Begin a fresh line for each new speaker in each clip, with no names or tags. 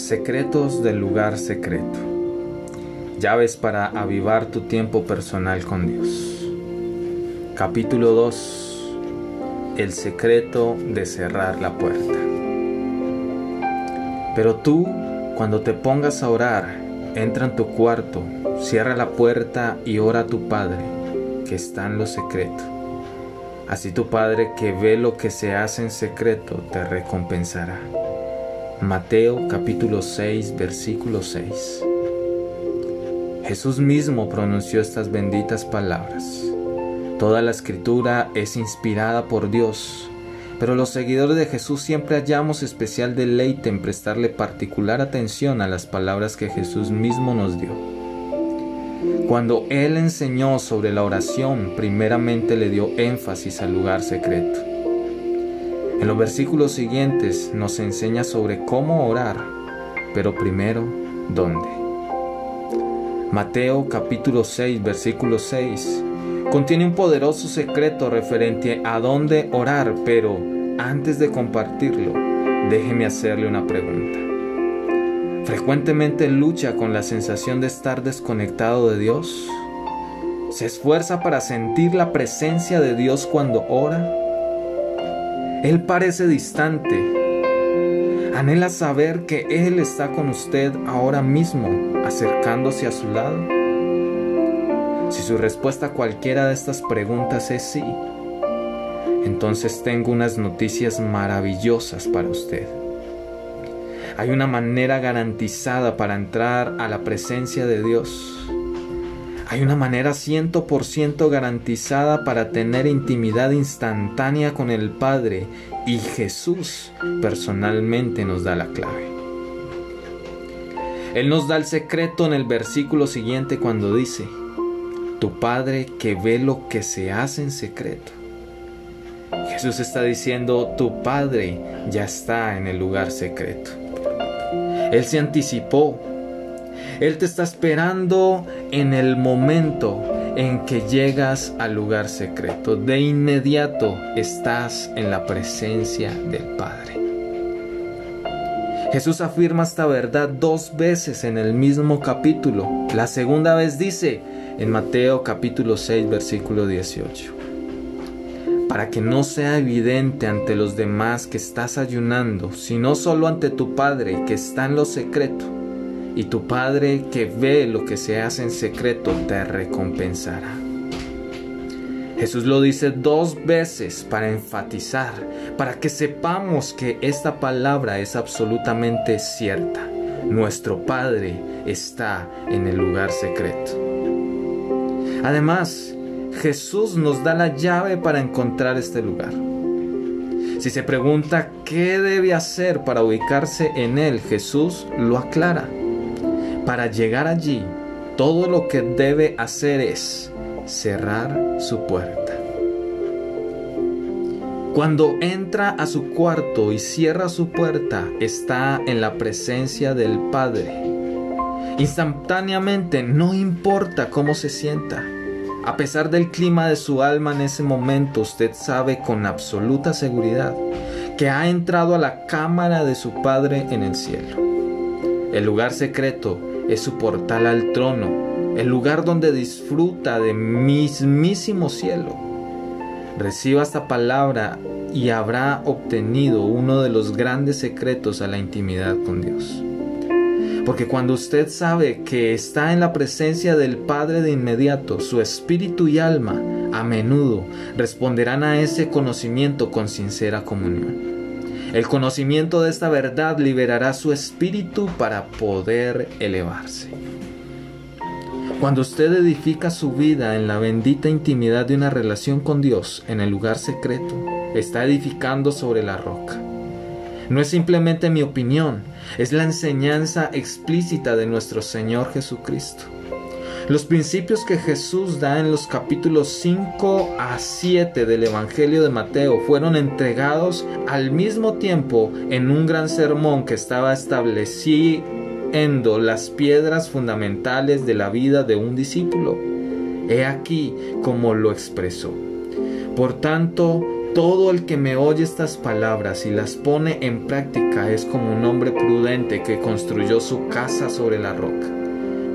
Secretos del lugar secreto. Llaves para avivar tu tiempo personal con Dios. Capítulo 2. El secreto de cerrar la puerta. Pero tú, cuando te pongas a orar, entra en tu cuarto, cierra la puerta y ora a tu Padre, que está en lo secreto. Así tu Padre que ve lo que se hace en secreto te recompensará. Mateo capítulo 6 versículo 6. Jesús mismo pronunció estas benditas palabras. Toda la escritura es inspirada por Dios, pero los seguidores de Jesús siempre hallamos especial deleite en prestarle particular atención a las palabras que Jesús mismo nos dio. Cuando Él enseñó sobre la oración, primeramente le dio énfasis al lugar secreto. En los versículos siguientes nos enseña sobre cómo orar, pero primero, ¿dónde? Mateo capítulo 6, versículo 6 contiene un poderoso secreto referente a dónde orar, pero antes de compartirlo, déjeme hacerle una pregunta. ¿Frecuentemente lucha con la sensación de estar desconectado de Dios? ¿Se esfuerza para sentir la presencia de Dios cuando ora? Él parece distante. Anhela saber que Él está con usted ahora mismo, acercándose a su lado. Si su respuesta a cualquiera de estas preguntas es sí, entonces tengo unas noticias maravillosas para usted. Hay una manera garantizada para entrar a la presencia de Dios hay una manera 100% garantizada para tener intimidad instantánea con el Padre y Jesús personalmente nos da la clave. Él nos da el secreto en el versículo siguiente cuando dice, tu Padre que ve lo que se hace en secreto. Jesús está diciendo, tu Padre ya está en el lugar secreto. Él se anticipó él te está esperando en el momento en que llegas al lugar secreto. De inmediato estás en la presencia del Padre. Jesús afirma esta verdad dos veces en el mismo capítulo. La segunda vez dice en Mateo capítulo 6 versículo 18. Para que no sea evidente ante los demás que estás ayunando, sino solo ante tu Padre que está en lo secreto y tu Padre que ve lo que se hace en secreto te recompensará. Jesús lo dice dos veces para enfatizar, para que sepamos que esta palabra es absolutamente cierta. Nuestro Padre está en el lugar secreto. Además, Jesús nos da la llave para encontrar este lugar. Si se pregunta qué debe hacer para ubicarse en él, Jesús lo aclara. Para llegar allí, todo lo que debe hacer es cerrar su puerta. Cuando entra a su cuarto y cierra su puerta, está en la presencia del Padre. Instantáneamente, no importa cómo se sienta. A pesar del clima de su alma en ese momento, usted sabe con absoluta seguridad que ha entrado a la cámara de su Padre en el cielo. El lugar secreto es su portal al trono, el lugar donde disfruta de mismísimo cielo. Reciba esta palabra y habrá obtenido uno de los grandes secretos a la intimidad con Dios. Porque cuando usted sabe que está en la presencia del Padre de inmediato, su espíritu y alma a menudo responderán a ese conocimiento con sincera comunión. El conocimiento de esta verdad liberará su espíritu para poder elevarse. Cuando usted edifica su vida en la bendita intimidad de una relación con Dios en el lugar secreto, está edificando sobre la roca. No es simplemente mi opinión, es la enseñanza explícita de nuestro Señor Jesucristo. Los principios que Jesús da en los capítulos 5 a 7 del Evangelio de Mateo fueron entregados al mismo tiempo en un gran sermón que estaba estableciendo las piedras fundamentales de la vida de un discípulo. He aquí como lo expresó. Por tanto, Todo el que me oye estas palabras y las pone en práctica es como un hombre prudente que construyó su casa sobre la roca.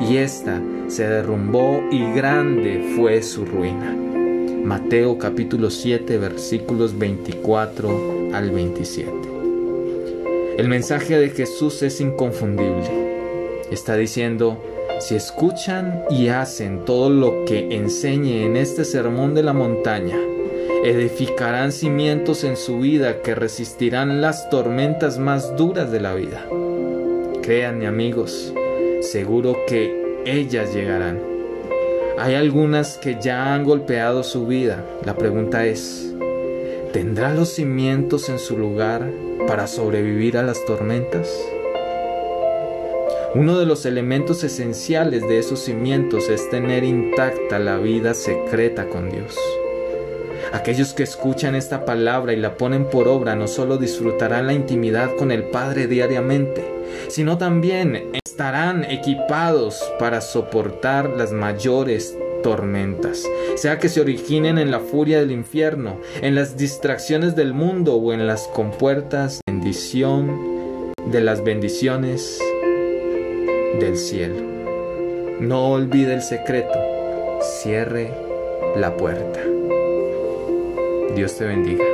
Y ésta se derrumbó y grande fue su ruina. Mateo capítulo 7 versículos 24 al 27. El mensaje de Jesús es inconfundible. Está diciendo, si escuchan y hacen todo lo que enseñe en este sermón de la montaña, edificarán cimientos en su vida que resistirán las tormentas más duras de la vida. Créanme amigos, seguro que ellas llegarán. Hay algunas que ya han golpeado su vida. La pregunta es, ¿tendrá los cimientos en su lugar para sobrevivir a las tormentas? Uno de los elementos esenciales de esos cimientos es tener intacta la vida secreta con Dios. Aquellos que escuchan esta palabra y la ponen por obra no solo disfrutarán la intimidad con el Padre diariamente, sino también estarán equipados para soportar las mayores tormentas, sea que se originen en la furia del infierno, en las distracciones del mundo o en las compuertas bendición de las bendiciones del cielo. No olvide el secreto, cierre la puerta. Dios te bendiga.